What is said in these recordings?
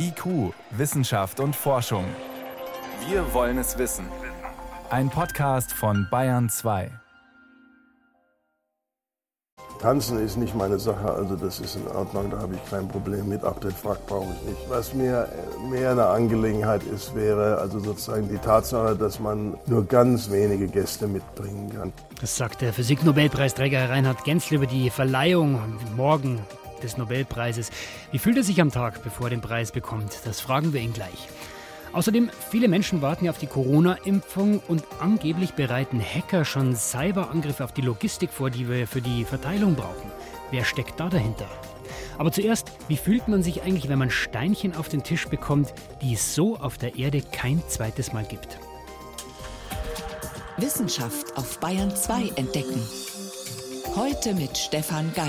IQ, Wissenschaft und Forschung. Wir wollen es wissen. Ein Podcast von Bayern 2. Tanzen ist nicht meine Sache, also das ist in Ordnung, da habe ich kein Problem mit. Auch den Frack brauche ich nicht. Was mir mehr eine Angelegenheit ist, wäre also sozusagen die Tatsache, dass man nur ganz wenige Gäste mitbringen kann. Das sagt der Physiknobelpreisträger Reinhard Gensler über die Verleihung morgen des Nobelpreises. Wie fühlt er sich am Tag, bevor er den Preis bekommt? Das fragen wir ihn gleich. Außerdem, viele Menschen warten ja auf die Corona-Impfung und angeblich bereiten Hacker schon Cyberangriffe auf die Logistik vor, die wir für die Verteilung brauchen. Wer steckt da dahinter? Aber zuerst, wie fühlt man sich eigentlich, wenn man Steinchen auf den Tisch bekommt, die es so auf der Erde kein zweites Mal gibt? Wissenschaft auf Bayern 2 entdecken. Heute mit Stefan Geier.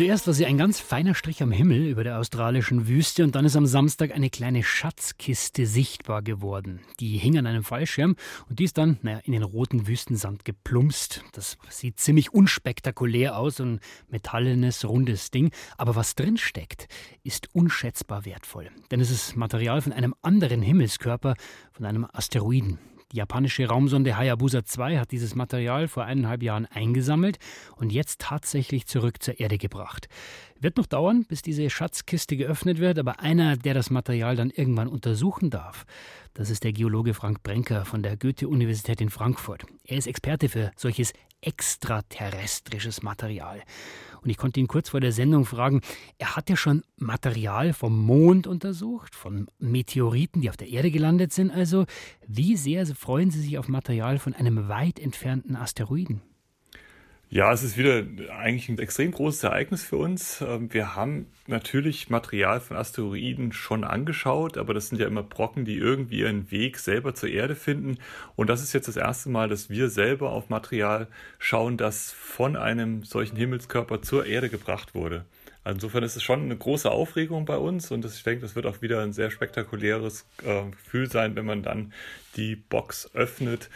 Zuerst war sie ein ganz feiner Strich am Himmel über der australischen Wüste und dann ist am Samstag eine kleine Schatzkiste sichtbar geworden. Die hing an einem Fallschirm und die ist dann naja, in den roten Wüstensand geplumpst. Das sieht ziemlich unspektakulär aus, so ein metallenes, rundes Ding. Aber was drin steckt, ist unschätzbar wertvoll. Denn es ist Material von einem anderen Himmelskörper, von einem Asteroiden. Die japanische Raumsonde Hayabusa 2 hat dieses Material vor eineinhalb Jahren eingesammelt und jetzt tatsächlich zurück zur Erde gebracht. Wird noch dauern, bis diese Schatzkiste geöffnet wird, aber einer, der das Material dann irgendwann untersuchen darf, das ist der Geologe Frank Brenker von der Goethe-Universität in Frankfurt. Er ist Experte für solches extraterrestrisches Material. Und ich konnte ihn kurz vor der Sendung fragen, er hat ja schon Material vom Mond untersucht, von Meteoriten, die auf der Erde gelandet sind. Also, wie sehr freuen Sie sich auf Material von einem weit entfernten Asteroiden? Ja, es ist wieder eigentlich ein extrem großes Ereignis für uns. Ähm, wir haben natürlich Material von Asteroiden schon angeschaut, aber das sind ja immer Brocken, die irgendwie ihren Weg selber zur Erde finden. Und das ist jetzt das erste Mal, dass wir selber auf Material schauen, das von einem solchen Himmelskörper zur Erde gebracht wurde. Also insofern ist es schon eine große Aufregung bei uns und ich denke, das wird auch wieder ein sehr spektakuläres äh, Gefühl sein, wenn man dann die Box öffnet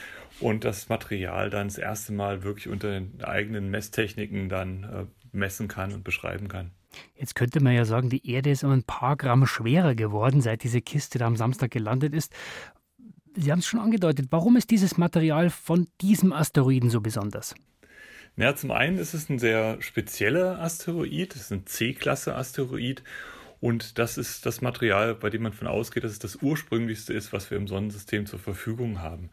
und das Material dann das erste Mal wirklich unter den eigenen Messtechniken dann äh, messen kann und beschreiben kann. Jetzt könnte man ja sagen, die Erde ist um ein paar Gramm schwerer geworden, seit diese Kiste da am Samstag gelandet ist. Sie haben es schon angedeutet. Warum ist dieses Material von diesem Asteroiden so besonders? Ja, zum einen ist es ein sehr spezieller Asteroid, es ist ein C-Klasse-Asteroid und das ist das Material, bei dem man von ausgeht, dass es das ursprünglichste ist, was wir im Sonnensystem zur Verfügung haben.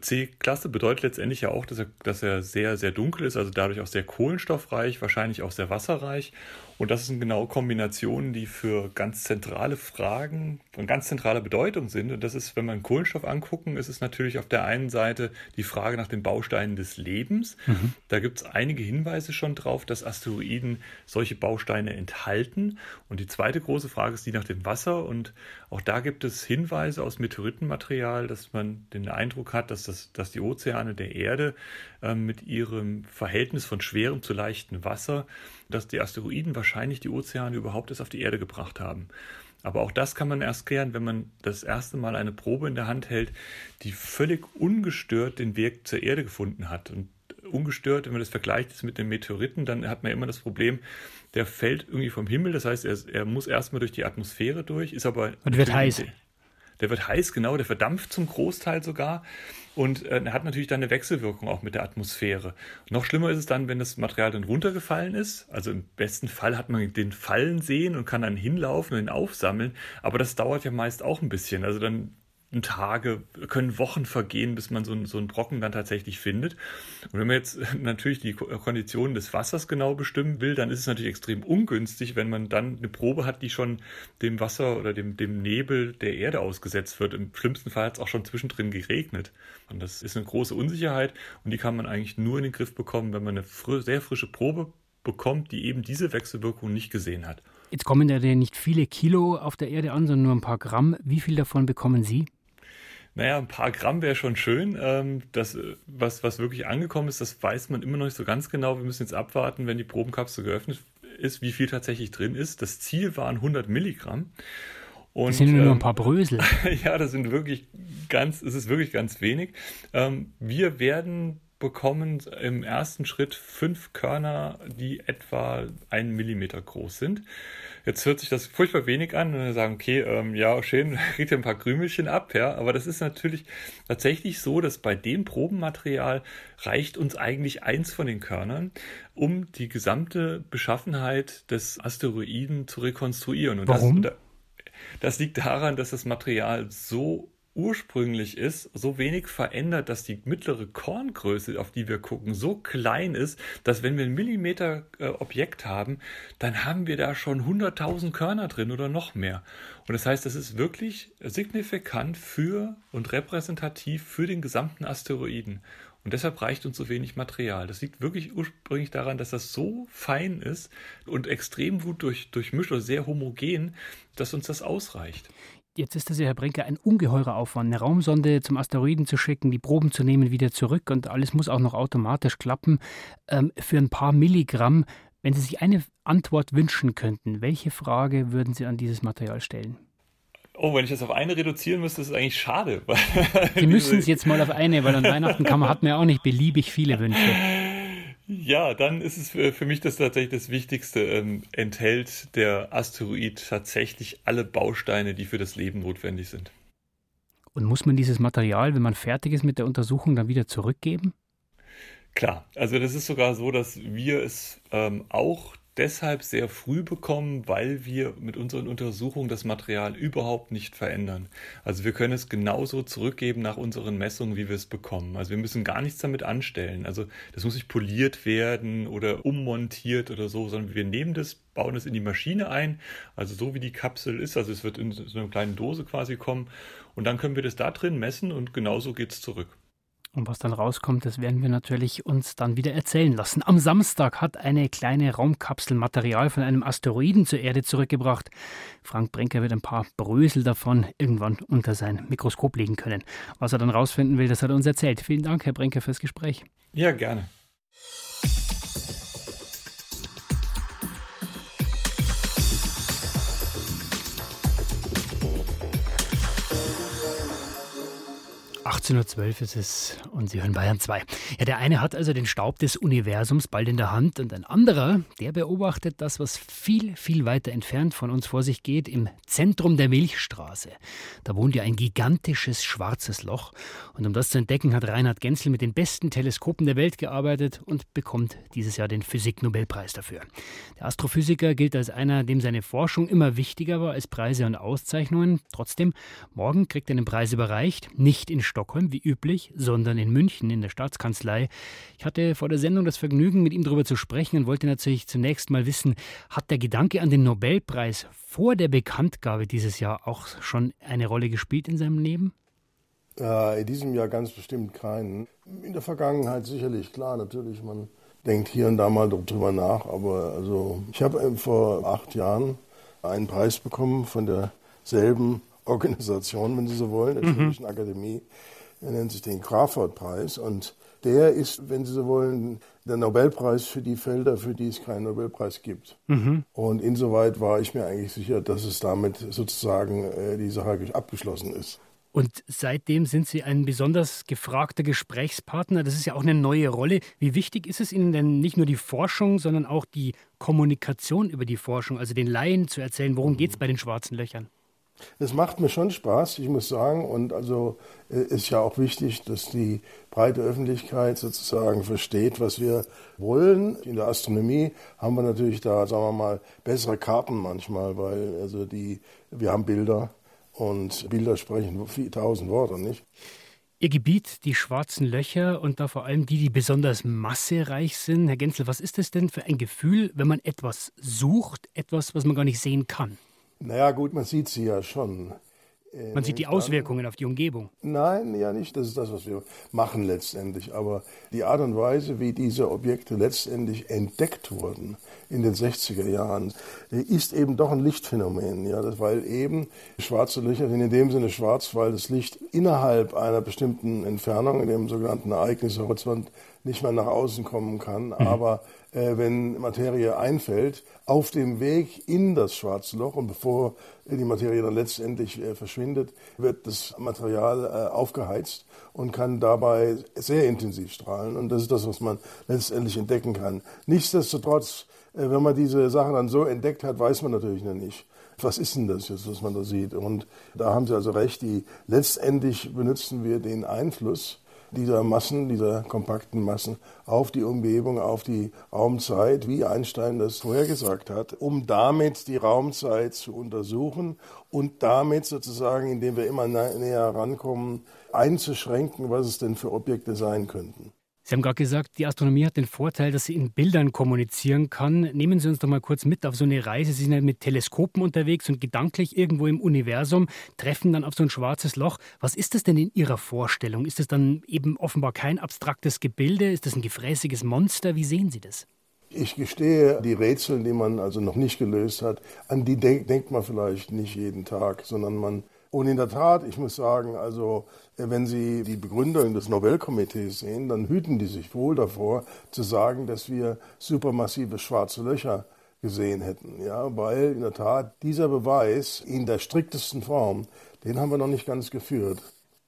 C-Klasse bedeutet letztendlich ja auch, dass er, dass er sehr, sehr dunkel ist, also dadurch auch sehr kohlenstoffreich, wahrscheinlich auch sehr wasserreich und das sind genau Kombinationen, die für ganz zentrale Fragen von ganz zentraler Bedeutung sind. Und das ist, wenn wir Kohlenstoff angucken, ist es natürlich auf der einen Seite die Frage nach den Bausteinen des Lebens. Mhm. Da gibt es einige Hinweise schon drauf, dass Asteroiden solche Bausteine enthalten. Und die zweite große Frage ist die nach dem Wasser. Und auch da gibt es Hinweise aus Meteoritenmaterial, dass man den Eindruck hat, dass, das, dass die Ozeane der Erde äh, mit ihrem Verhältnis von schwerem zu leichtem Wasser dass die Asteroiden wahrscheinlich die Ozeane überhaupt erst auf die Erde gebracht haben. Aber auch das kann man erst klären, wenn man das erste Mal eine Probe in der Hand hält, die völlig ungestört den Weg zur Erde gefunden hat. Und ungestört, wenn man das vergleicht mit den Meteoriten, dann hat man immer das Problem, der fällt irgendwie vom Himmel. Das heißt, er, er muss erstmal durch die Atmosphäre durch, ist aber. Und wird heiß. Der wird heiß, genau, der verdampft zum Großteil sogar und äh, hat natürlich dann eine Wechselwirkung auch mit der Atmosphäre. noch schlimmer ist es dann, wenn das Material dann runtergefallen ist. Also im besten Fall hat man den Fallen sehen und kann dann hinlaufen und ihn aufsammeln, aber das dauert ja meist auch ein bisschen. Also dann Tage, können Wochen vergehen, bis man so, ein, so einen Brocken dann tatsächlich findet. Und wenn man jetzt natürlich die Konditionen des Wassers genau bestimmen will, dann ist es natürlich extrem ungünstig, wenn man dann eine Probe hat, die schon dem Wasser oder dem, dem Nebel der Erde ausgesetzt wird. Im schlimmsten Fall hat es auch schon zwischendrin geregnet. Und das ist eine große Unsicherheit und die kann man eigentlich nur in den Griff bekommen, wenn man eine fr sehr frische Probe bekommt, die eben diese Wechselwirkung nicht gesehen hat. Jetzt kommen ja nicht viele Kilo auf der Erde an, sondern nur ein paar Gramm. Wie viel davon bekommen Sie? Naja, ein paar Gramm wäre schon schön. Ähm, das, was, was wirklich angekommen ist, das weiß man immer noch nicht so ganz genau. Wir müssen jetzt abwarten, wenn die Probenkapsel geöffnet ist, wie viel tatsächlich drin ist. Das Ziel waren 100 Milligramm. Und, das sind nur ähm, ein paar Brösel. ja, das sind wirklich ganz, es ist wirklich ganz wenig. Ähm, wir werden bekommen im ersten Schritt fünf Körner, die etwa einen Millimeter groß sind. Jetzt hört sich das furchtbar wenig an und wir sagen, okay, ähm, ja, schön, kriegt ihr ein paar Krümelchen ab, ja, aber das ist natürlich tatsächlich so, dass bei dem Probenmaterial reicht uns eigentlich eins von den Körnern, um die gesamte Beschaffenheit des Asteroiden zu rekonstruieren. Und Warum? Das, das liegt daran, dass das Material so ursprünglich ist, so wenig verändert, dass die mittlere Korngröße, auf die wir gucken, so klein ist, dass wenn wir ein Millimeter äh, Objekt haben, dann haben wir da schon 100.000 Körner drin oder noch mehr. Und das heißt, das ist wirklich signifikant für und repräsentativ für den gesamten Asteroiden. Und deshalb reicht uns so wenig Material. Das liegt wirklich ursprünglich daran, dass das so fein ist und extrem gut durch, durchmischt oder sehr homogen, dass uns das ausreicht. Jetzt ist das ja, Herr Brinker, ein ungeheurer Aufwand, eine Raumsonde zum Asteroiden zu schicken, die Proben zu nehmen, wieder zurück und alles muss auch noch automatisch klappen. Ähm, für ein paar Milligramm, wenn Sie sich eine Antwort wünschen könnten, welche Frage würden Sie an dieses Material stellen? Oh, wenn ich das auf eine reduzieren müsste, ist es eigentlich schade. Sie müssen es jetzt mal auf eine, weil an Weihnachten kann man, hat man ja auch nicht beliebig viele Wünsche. Ja, dann ist es für, für mich das tatsächlich das Wichtigste. Ähm, enthält der Asteroid tatsächlich alle Bausteine, die für das Leben notwendig sind. Und muss man dieses Material, wenn man fertig ist mit der Untersuchung, dann wieder zurückgeben? Klar, also das ist sogar so, dass wir es ähm, auch deshalb sehr früh bekommen, weil wir mit unseren Untersuchungen das Material überhaupt nicht verändern. Also wir können es genauso zurückgeben nach unseren Messungen, wie wir es bekommen. Also wir müssen gar nichts damit anstellen. Also das muss nicht poliert werden oder ummontiert oder so, sondern wir nehmen das, bauen es in die Maschine ein, also so wie die Kapsel ist. Also es wird in so einer kleinen Dose quasi kommen und dann können wir das da drin messen und genauso geht es zurück. Und was dann rauskommt, das werden wir natürlich uns dann wieder erzählen lassen. Am Samstag hat eine kleine Raumkapsel Material von einem Asteroiden zur Erde zurückgebracht. Frank Brenker wird ein paar Brösel davon irgendwann unter sein Mikroskop legen können. Was er dann rausfinden will, das hat er uns erzählt. Vielen Dank, Herr Brenker, fürs Gespräch. Ja, gerne. 18.12 Uhr ist es und Sie hören Bayern 2. Ja, der eine hat also den Staub des Universums bald in der Hand und ein anderer, der beobachtet das, was viel, viel weiter entfernt von uns vor sich geht, im Zentrum der Milchstraße. Da wohnt ja ein gigantisches schwarzes Loch und um das zu entdecken, hat Reinhard Genzel mit den besten Teleskopen der Welt gearbeitet und bekommt dieses Jahr den Physiknobelpreis dafür. Der Astrophysiker gilt als einer, dem seine Forschung immer wichtiger war als Preise und Auszeichnungen. Trotzdem, morgen kriegt er den Preis überreicht, nicht in Stockholm wie üblich, sondern in München in der Staatskanzlei. Ich hatte vor der Sendung das Vergnügen, mit ihm darüber zu sprechen und wollte natürlich zunächst mal wissen, hat der Gedanke an den Nobelpreis vor der Bekanntgabe dieses Jahr auch schon eine Rolle gespielt in seinem Leben? in diesem Jahr ganz bestimmt keinen. In der Vergangenheit sicherlich, klar, natürlich, man denkt hier und da mal drüber nach, aber also ich habe vor acht Jahren einen Preis bekommen von derselben Organisation, wenn Sie so wollen, der Schwedischen mhm. Akademie. Er nennt sich den Crawford-Preis und der ist, wenn Sie so wollen, der Nobelpreis für die Felder, für die es keinen Nobelpreis gibt. Mhm. Und insoweit war ich mir eigentlich sicher, dass es damit sozusagen äh, die Sache abgeschlossen ist. Und seitdem sind Sie ein besonders gefragter Gesprächspartner. Das ist ja auch eine neue Rolle. Wie wichtig ist es Ihnen denn nicht nur die Forschung, sondern auch die Kommunikation über die Forschung, also den Laien zu erzählen, worum geht es bei den schwarzen Löchern? Es macht mir schon Spaß, ich muss sagen. Und also äh, ist ja auch wichtig, dass die breite Öffentlichkeit sozusagen versteht, was wir wollen. In der Astronomie haben wir natürlich da, sagen wir mal, bessere Karten manchmal, weil also die, wir haben Bilder und Bilder sprechen tausend Worte, nicht? Ihr Gebiet, die schwarzen Löcher und da vor allem die, die besonders massereich sind. Herr Genzel, was ist es denn für ein Gefühl, wenn man etwas sucht, etwas, was man gar nicht sehen kann? Naja, gut, man sieht sie ja schon. Äh, man sieht die Auswirkungen auf die Umgebung. Nein, ja nicht. Das ist das, was wir machen letztendlich. Aber die Art und Weise, wie diese Objekte letztendlich entdeckt wurden in den 60er Jahren, äh, ist eben doch ein Lichtphänomen. Ja, das, weil eben schwarze Löcher sind in dem Sinne schwarz, weil das Licht innerhalb einer bestimmten Entfernung, in dem sogenannten Ereignishorizont, nicht mehr nach außen kommen kann. Mhm. Aber wenn Materie einfällt, auf dem Weg in das schwarze Loch und bevor die Materie dann letztendlich äh, verschwindet, wird das Material äh, aufgeheizt und kann dabei sehr intensiv strahlen. Und das ist das, was man letztendlich entdecken kann. Nichtsdestotrotz, äh, wenn man diese Sachen dann so entdeckt hat, weiß man natürlich noch nicht. Was ist denn das jetzt, was man da sieht? Und da haben Sie also recht, die, letztendlich benutzen wir den Einfluss dieser Massen, dieser kompakten Massen auf die Umgebung, auf die Raumzeit, wie Einstein das vorhergesagt hat, um damit die Raumzeit zu untersuchen und damit sozusagen, indem wir immer näher rankommen, einzuschränken, was es denn für Objekte sein könnten. Sie haben gerade gesagt, die Astronomie hat den Vorteil, dass sie in Bildern kommunizieren kann. Nehmen Sie uns doch mal kurz mit auf so eine Reise. Sie sind ja mit Teleskopen unterwegs und gedanklich irgendwo im Universum, treffen dann auf so ein schwarzes Loch. Was ist das denn in Ihrer Vorstellung? Ist das dann eben offenbar kein abstraktes Gebilde? Ist das ein gefräßiges Monster? Wie sehen Sie das? Ich gestehe, die Rätsel, die man also noch nicht gelöst hat, an die denkt man vielleicht nicht jeden Tag, sondern man und in der Tat, ich muss sagen, also wenn Sie die Begründung des Nobelkomitees sehen, dann hüten die sich wohl davor zu sagen, dass wir supermassive schwarze Löcher gesehen hätten. Ja, weil in der Tat dieser Beweis in der striktesten Form, den haben wir noch nicht ganz geführt.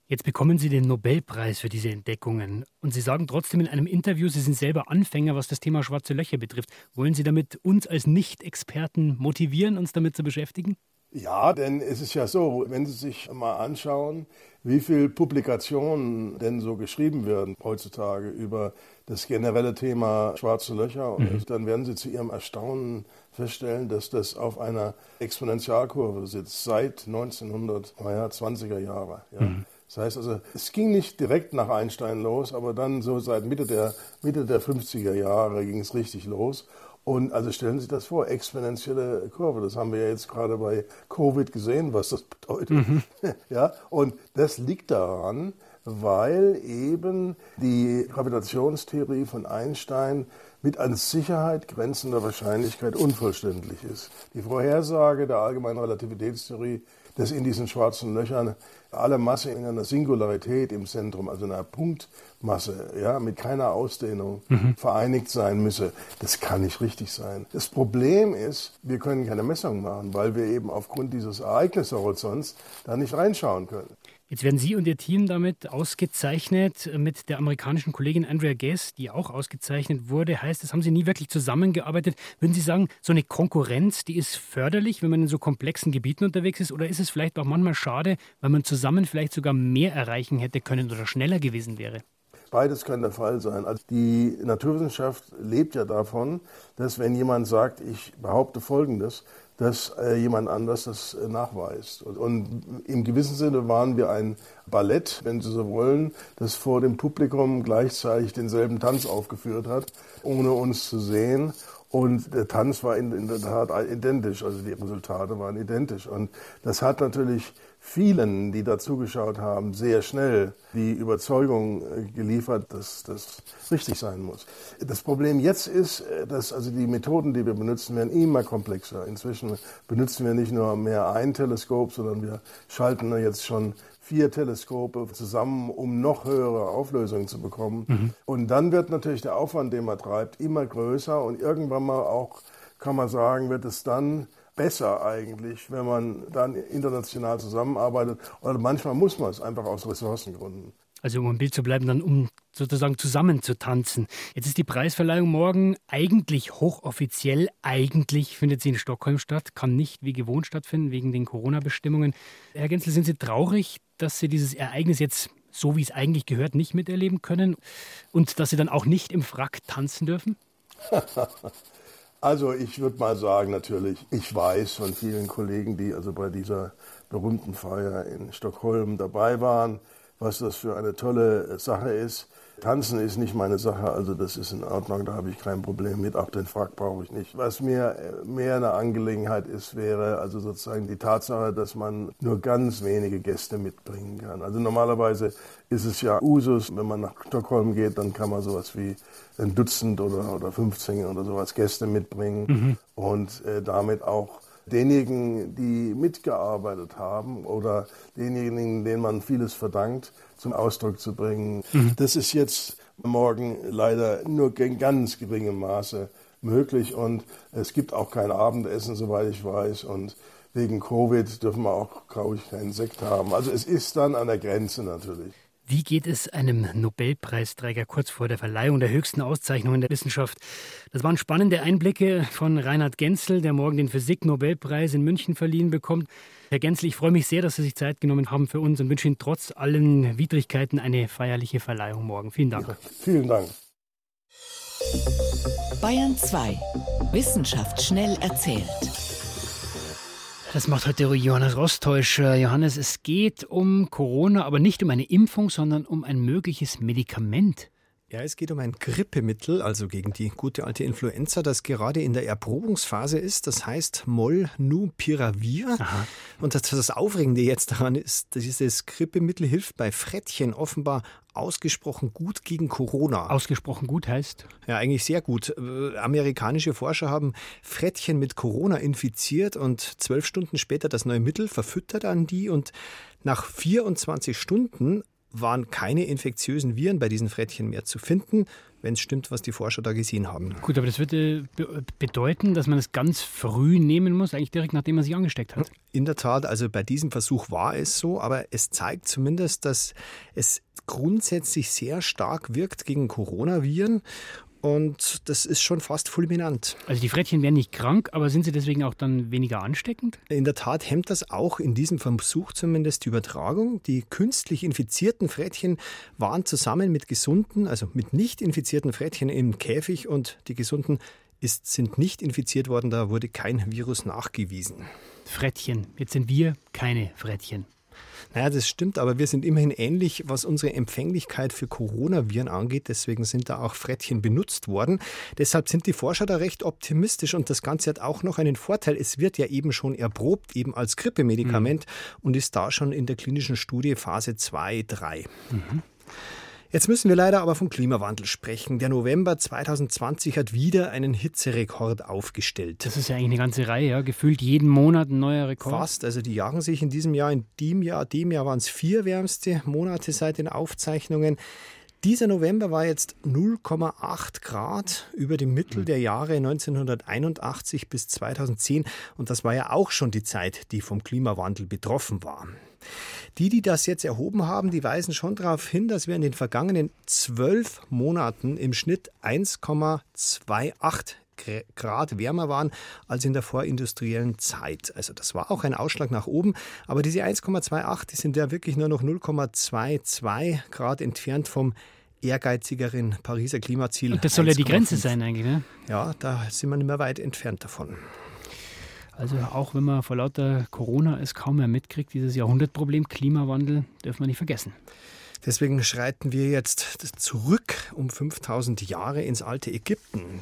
Jetzt bekommen Sie den Nobelpreis für diese Entdeckungen. Und Sie sagen trotzdem in einem Interview, Sie sind selber Anfänger, was das Thema schwarze Löcher betrifft. Wollen Sie damit uns als Nicht-Experten motivieren, uns damit zu beschäftigen? Ja, denn es ist ja so, wenn Sie sich mal anschauen, wie viele Publikationen denn so geschrieben werden heutzutage über das generelle Thema schwarze Löcher, mhm. dann werden Sie zu Ihrem Erstaunen feststellen, dass das auf einer Exponentialkurve sitzt seit 1920er Jahre. Ja. Mhm. Das heißt also, es ging nicht direkt nach Einstein los, aber dann so seit Mitte der, Mitte der 50er Jahre ging es richtig los. Und also stellen Sie sich das vor, exponentielle Kurve. Das haben wir ja jetzt gerade bei Covid gesehen, was das bedeutet. Mhm. Ja, und das liegt daran, weil eben die Gravitationstheorie von Einstein mit an Sicherheit grenzender Wahrscheinlichkeit unvollständig ist. Die Vorhersage der allgemeinen Relativitätstheorie dass in diesen schwarzen Löchern alle Masse in einer Singularität im Zentrum, also einer Punktmasse, ja, mit keiner Ausdehnung mhm. vereinigt sein müsse. Das kann nicht richtig sein. Das Problem ist, wir können keine Messung machen, weil wir eben aufgrund dieses Ereignishorizonts da nicht reinschauen können. Jetzt werden Sie und Ihr Team damit ausgezeichnet mit der amerikanischen Kollegin Andrea Guess, die auch ausgezeichnet wurde. Heißt, das haben Sie nie wirklich zusammengearbeitet. Würden Sie sagen, so eine Konkurrenz, die ist förderlich, wenn man in so komplexen Gebieten unterwegs ist? Oder ist es vielleicht auch manchmal schade, weil man zusammen vielleicht sogar mehr erreichen hätte können oder schneller gewesen wäre? Beides kann der Fall sein. Also die Naturwissenschaft lebt ja davon, dass wenn jemand sagt, ich behaupte Folgendes, dass äh, jemand anders das äh, nachweist. Und, und, im gewissen Sinne waren wir ein Ballett, wenn Sie so wollen, das vor dem Publikum gleichzeitig denselben Tanz aufgeführt hat, ohne uns zu sehen. Und der Tanz war in, in der Tat identisch, also die Resultate waren identisch. Und das hat natürlich vielen, die da zugeschaut haben, sehr schnell die Überzeugung äh, geliefert, dass das richtig sein muss. Das Problem jetzt ist, äh, dass also die Methoden, die wir benutzen, werden immer komplexer. Inzwischen benutzen wir nicht nur mehr ein Teleskop, sondern wir schalten jetzt schon vier Teleskope zusammen, um noch höhere Auflösungen zu bekommen. Mhm. Und dann wird natürlich der Aufwand, den man treibt, immer größer und irgendwann mal auch, kann man sagen, wird es dann besser eigentlich, wenn man dann international zusammenarbeitet. Oder manchmal muss man es einfach aus Ressourcengründen. Also um im Bild zu bleiben, dann um sozusagen zusammen zu tanzen. Jetzt ist die Preisverleihung morgen eigentlich hochoffiziell. Eigentlich findet sie in Stockholm statt, kann nicht wie gewohnt stattfinden wegen den Corona-Bestimmungen. Herr Genzel, sind Sie traurig, dass Sie dieses Ereignis jetzt so wie es eigentlich gehört nicht miterleben können und dass Sie dann auch nicht im Frack tanzen dürfen? Also ich würde mal sagen, natürlich, ich weiß von vielen Kollegen, die also bei dieser berühmten Feier in Stockholm dabei waren, was das für eine tolle Sache ist. Tanzen ist nicht meine Sache, also das ist in Ordnung, da habe ich kein Problem mit, auch den Frack brauche ich nicht. Was mir mehr eine Angelegenheit ist, wäre also sozusagen die Tatsache, dass man nur ganz wenige Gäste mitbringen kann. Also normalerweise ist es ja Usus, wenn man nach Stockholm geht, dann kann man sowas wie ein Dutzend oder, oder 15 oder sowas Gäste mitbringen mhm. und äh, damit auch denjenigen, die mitgearbeitet haben oder denjenigen, denen man vieles verdankt, zum Ausdruck zu bringen. Mhm. Das ist jetzt morgen leider nur in ganz geringem Maße möglich und es gibt auch kein Abendessen, soweit ich weiß. Und wegen Covid dürfen wir auch, glaube ich, keinen Sekt haben. Also es ist dann an der Grenze natürlich. Wie geht es einem Nobelpreisträger kurz vor der Verleihung der höchsten Auszeichnungen der Wissenschaft? Das waren spannende Einblicke von Reinhard Genzel, der morgen den Physik-Nobelpreis in München verliehen bekommt. Herr Genzel, ich freue mich sehr, dass Sie sich Zeit genommen haben für uns und wünsche Ihnen trotz allen Widrigkeiten eine feierliche Verleihung morgen. Vielen Dank. Ja, vielen Dank. Bayern 2. Wissenschaft schnell erzählt. Das macht heute Johannes Rostäuscher. Johannes, es geht um Corona, aber nicht um eine Impfung, sondern um ein mögliches Medikament. Ja, es geht um ein Grippemittel, also gegen die gute alte Influenza, das gerade in der Erprobungsphase ist. Das heißt Molnupiravir. Aha. Und das, das Aufregende jetzt daran ist, dieses Grippemittel hilft bei Frettchen offenbar ausgesprochen gut gegen Corona. Ausgesprochen gut heißt? Ja, eigentlich sehr gut. Äh, amerikanische Forscher haben Frettchen mit Corona infiziert und zwölf Stunden später das neue Mittel verfüttert an die und nach 24 Stunden waren keine infektiösen Viren bei diesen Frettchen mehr zu finden, wenn es stimmt, was die Forscher da gesehen haben. Gut, aber das würde bedeuten, dass man es ganz früh nehmen muss, eigentlich direkt nachdem man sich angesteckt hat. In der Tat, also bei diesem Versuch war es so, aber es zeigt zumindest, dass es grundsätzlich sehr stark wirkt gegen Coronaviren und das ist schon fast fulminant. Also die Frettchen werden nicht krank, aber sind sie deswegen auch dann weniger ansteckend? In der Tat hemmt das auch in diesem Versuch zumindest die Übertragung. Die künstlich infizierten Frettchen waren zusammen mit gesunden, also mit nicht infizierten Frettchen im Käfig und die gesunden ist, sind nicht infiziert worden. Da wurde kein Virus nachgewiesen. Frettchen. Jetzt sind wir keine Frettchen. Naja, das stimmt, aber wir sind immerhin ähnlich, was unsere Empfänglichkeit für Coronaviren angeht. Deswegen sind da auch Frettchen benutzt worden. Deshalb sind die Forscher da recht optimistisch und das Ganze hat auch noch einen Vorteil. Es wird ja eben schon erprobt, eben als Grippemedikament mhm. und ist da schon in der klinischen Studie Phase 2, 3. Mhm. Jetzt müssen wir leider aber vom Klimawandel sprechen. Der November 2020 hat wieder einen Hitzerekord aufgestellt. Das ist ja eigentlich eine ganze Reihe, ja? gefühlt jeden Monat ein neuer Rekord. Fast, also die jagen sich in diesem Jahr, in dem Jahr, dem Jahr waren es vier wärmste Monate seit den Aufzeichnungen. Dieser November war jetzt 0,8 Grad über dem Mittel der Jahre 1981 bis 2010 und das war ja auch schon die Zeit, die vom Klimawandel betroffen war. Die, die das jetzt erhoben haben, die weisen schon darauf hin, dass wir in den vergangenen zwölf Monaten im Schnitt 1,28 Grad wärmer waren als in der vorindustriellen Zeit. Also das war auch ein Ausschlag nach oben, aber diese 1,28, die sind ja wirklich nur noch 0,22 Grad entfernt vom ehrgeizigeren Pariser Klimaziel. Und das soll ja die Grenze sein eigentlich, ne? Ja, da sind wir nicht mehr weit entfernt davon. Also auch wenn man vor lauter Corona es kaum mehr mitkriegt, dieses Jahrhundertproblem Klimawandel, dürfen wir nicht vergessen. Deswegen schreiten wir jetzt zurück um 5000 Jahre ins alte Ägypten.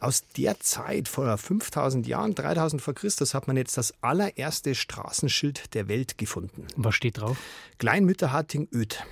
Aus der Zeit vor 5000 Jahren, 3000 vor Christus, hat man jetzt das allererste Straßenschild der Welt gefunden. Was steht drauf? Kleinmütterharting Öd.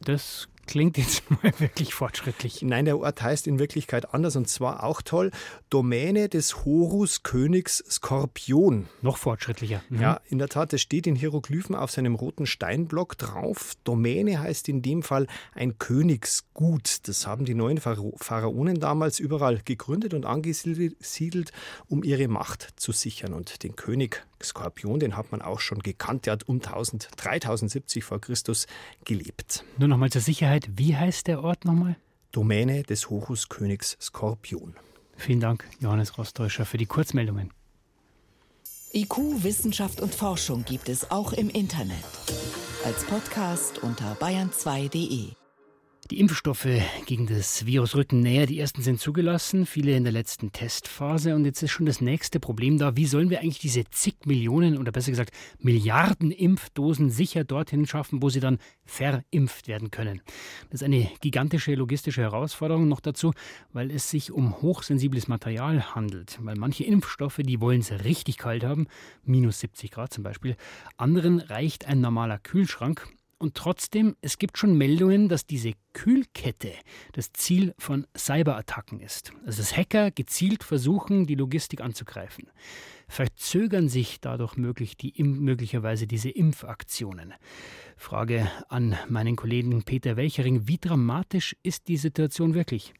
Das klingt jetzt mal wirklich fortschrittlich. Nein, der Ort heißt in Wirklichkeit anders und zwar auch toll. Domäne des Horus Königs Skorpion. Noch fortschrittlicher. Mhm. Ja, in der Tat, das steht in Hieroglyphen auf seinem roten Steinblock drauf. Domäne heißt in dem Fall ein Königsgut. Das haben die neuen Pharaonen damals überall gegründet und angesiedelt, um ihre Macht zu sichern. Und den König Skorpion, den hat man auch schon gekannt. Der hat um 1000, 3070 vor Christus gelebt. Nur noch mal zur Sicherheit, wie heißt der Ort nochmal? Domäne des Horuskönigs Skorpion. Vielen Dank, Johannes Rostäuscher, für die Kurzmeldungen. IQ, Wissenschaft und Forschung gibt es auch im Internet. Als Podcast unter bayern2.de. Die Impfstoffe gegen das Virus rücken näher. Die ersten sind zugelassen, viele in der letzten Testphase. Und jetzt ist schon das nächste Problem da. Wie sollen wir eigentlich diese zig Millionen oder besser gesagt Milliarden Impfdosen sicher dorthin schaffen, wo sie dann verimpft werden können? Das ist eine gigantische logistische Herausforderung noch dazu, weil es sich um hochsensibles Material handelt. Weil manche Impfstoffe, die wollen es richtig kalt haben, minus 70 Grad zum Beispiel. Anderen reicht ein normaler Kühlschrank Und trotzdem, es gibt schon Meldungen, dass diese Kühlkette das Ziel von Cyberattacken ist. Also dass Hacker gezielt versuchen, die Logistik anzugreifen. Verzögern sich dadurch möglich die, möglicherweise diese Impfaktionen? Frage an meinen Kollegen Peter Welchering. Wie dramatisch ist die Situation wirklich?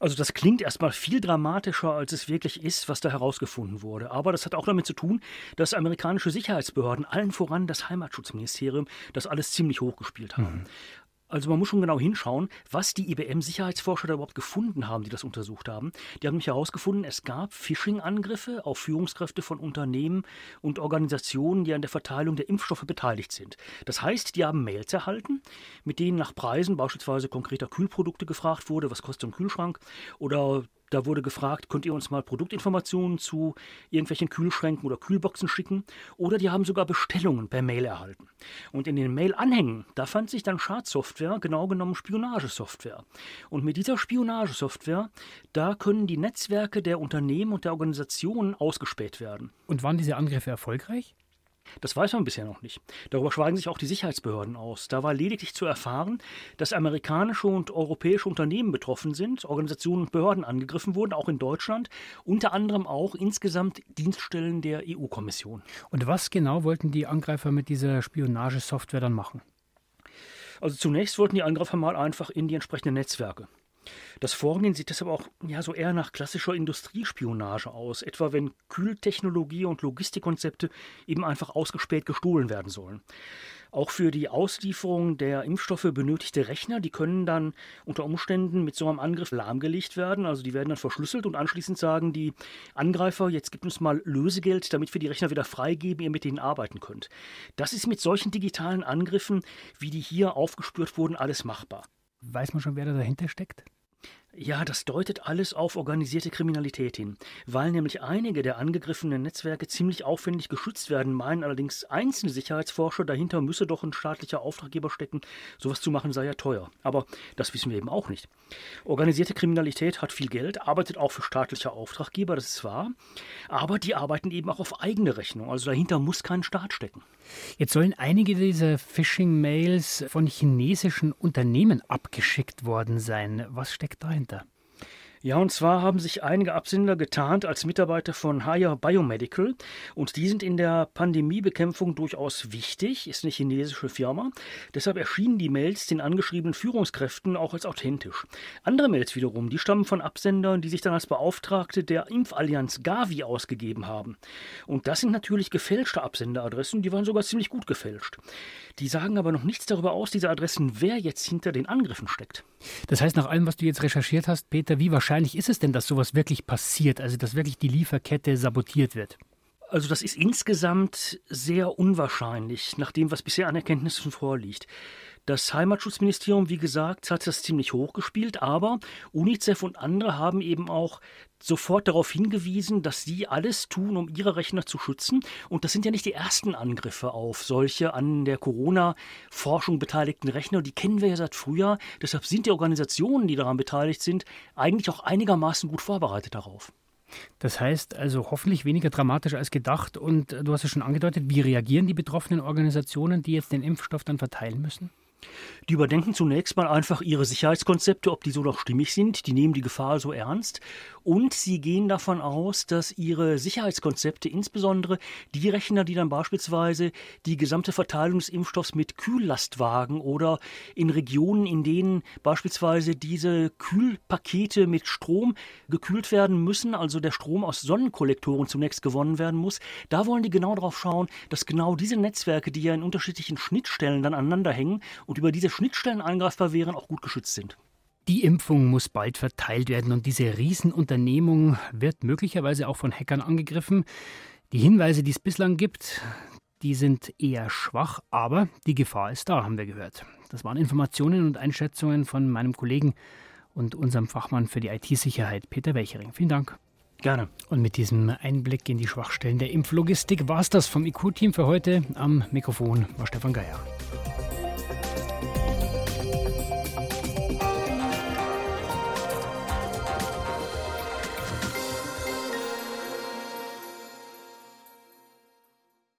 Also das klingt erstmal viel dramatischer, als es wirklich ist, was da herausgefunden wurde. Aber das hat auch damit zu tun, dass amerikanische Sicherheitsbehörden, allen voran das Heimatschutzministerium, das alles ziemlich hochgespielt haben. Mhm. Also man muss schon genau hinschauen, was die IBM-Sicherheitsforscher da überhaupt gefunden haben, die das untersucht haben. Die haben nämlich herausgefunden, es gab Phishing-Angriffe auf Führungskräfte von Unternehmen und Organisationen, die an der Verteilung der Impfstoffe beteiligt sind. Das heißt, die haben Mails erhalten, mit denen nach Preisen beispielsweise konkreter Kühlprodukte gefragt wurde, was kostet ein Kühlschrank oder da wurde gefragt, könnt ihr uns mal Produktinformationen zu irgendwelchen Kühlschränken oder Kühlboxen schicken? Oder die haben sogar Bestellungen per Mail erhalten. Und in den Mail-Anhängen, da fand sich dann Schadsoftware, genau genommen Spionagesoftware. Und mit dieser Spionagesoftware, da können die Netzwerke der Unternehmen und der Organisationen ausgespäht werden. Und waren diese Angriffe erfolgreich? Das weiß man bisher noch nicht. Darüber schweigen sich auch die Sicherheitsbehörden aus. Da war lediglich zu erfahren, dass amerikanische und europäische Unternehmen betroffen sind, Organisationen und Behörden angegriffen wurden, auch in Deutschland, unter anderem auch insgesamt Dienststellen der EU-Kommission. Und was genau wollten die Angreifer mit dieser Spionagesoftware dann machen? Also zunächst wollten die Angreifer mal einfach in die entsprechenden Netzwerke. Das Vorgehen sieht deshalb auch ja, so eher nach klassischer Industriespionage aus, etwa wenn Kühltechnologie und Logistikkonzepte eben einfach ausgespäht gestohlen werden sollen. Auch für die Auslieferung der Impfstoffe benötigte Rechner, die können dann unter Umständen mit so einem Angriff lahmgelegt werden. Also die werden dann verschlüsselt und anschließend sagen die Angreifer, jetzt gibt uns mal Lösegeld, damit wir die Rechner wieder freigeben, ihr mit denen arbeiten könnt. Das ist mit solchen digitalen Angriffen, wie die hier aufgespürt wurden, alles machbar. Weiß man schon, wer da dahinter steckt? Ja, das deutet alles auf organisierte Kriminalität hin. Weil nämlich einige der angegriffenen Netzwerke ziemlich aufwendig geschützt werden, meinen allerdings einzelne Sicherheitsforscher, dahinter müsse doch ein staatlicher Auftraggeber stecken. Sowas zu machen sei ja teuer. Aber das wissen wir eben auch nicht. Organisierte Kriminalität hat viel Geld, arbeitet auch für staatliche Auftraggeber, das ist wahr. Aber die arbeiten eben auch auf eigene Rechnung. Also dahinter muss kein Staat stecken. Jetzt sollen einige dieser Phishing-Mails von chinesischen Unternehmen abgeschickt worden sein. Was steckt dahinter? Ja, und zwar haben sich einige Absender getarnt als Mitarbeiter von Haya Biomedical und die sind in der Pandemiebekämpfung durchaus wichtig, ist eine chinesische Firma. Deshalb erschienen die Mails den angeschriebenen Führungskräften auch als authentisch. Andere Mails wiederum, die stammen von Absendern, die sich dann als Beauftragte der Impfallianz Gavi ausgegeben haben. Und das sind natürlich gefälschte Absenderadressen, die waren sogar ziemlich gut gefälscht. Die sagen aber noch nichts darüber aus, diese Adressen, wer jetzt hinter den Angriffen steckt. Das heißt, nach allem, was du jetzt recherchiert hast, Peter, wie wahrscheinlich ist es denn, dass sowas wirklich passiert, also dass wirklich die Lieferkette sabotiert wird? Also das ist insgesamt sehr unwahrscheinlich, nach dem, was bisher an Erkenntnissen vorliegt. Das Heimatschutzministerium, wie gesagt, hat das ziemlich hochgespielt, aber UNICEF und andere haben eben auch sofort darauf hingewiesen, dass sie alles tun, um ihre Rechner zu schützen. Und das sind ja nicht die ersten Angriffe auf solche an der Corona-Forschung beteiligten Rechner. Die kennen wir ja seit Frühjahr. Deshalb sind die Organisationen, die daran beteiligt sind, eigentlich auch einigermaßen gut vorbereitet darauf. Das heißt also hoffentlich weniger dramatisch als gedacht. Und du hast es schon angedeutet, wie reagieren die betroffenen Organisationen, die jetzt den Impfstoff dann verteilen müssen? Die überdenken zunächst mal einfach ihre Sicherheitskonzepte, ob die so noch stimmig sind. Die nehmen die Gefahr so ernst. Und sie gehen davon aus, dass ihre Sicherheitskonzepte, insbesondere die Rechner, die dann beispielsweise die gesamte Verteilung des Impfstoffs mit Kühllastwagen oder in Regionen, in denen beispielsweise diese Kühlpakete mit Strom gekühlt werden müssen, also der Strom aus Sonnenkollektoren zunächst gewonnen werden muss, da wollen die genau darauf schauen, dass genau diese Netzwerke, die ja in unterschiedlichen Schnittstellen dann aneinander hängen, und über diese Schnittstellen angreifbar wären, auch gut geschützt sind. Die Impfung muss bald verteilt werden und diese Riesenunternehmung wird möglicherweise auch von Hackern angegriffen. Die Hinweise, die es bislang gibt, die sind eher schwach, aber die Gefahr ist da, haben wir gehört. Das waren Informationen und Einschätzungen von meinem Kollegen und unserem Fachmann für die IT-Sicherheit, Peter Welchering. Vielen Dank. Gerne. Und mit diesem Einblick in die Schwachstellen der Impflogistik war es das vom IQ-Team für heute. Am Mikrofon war Stefan Geier.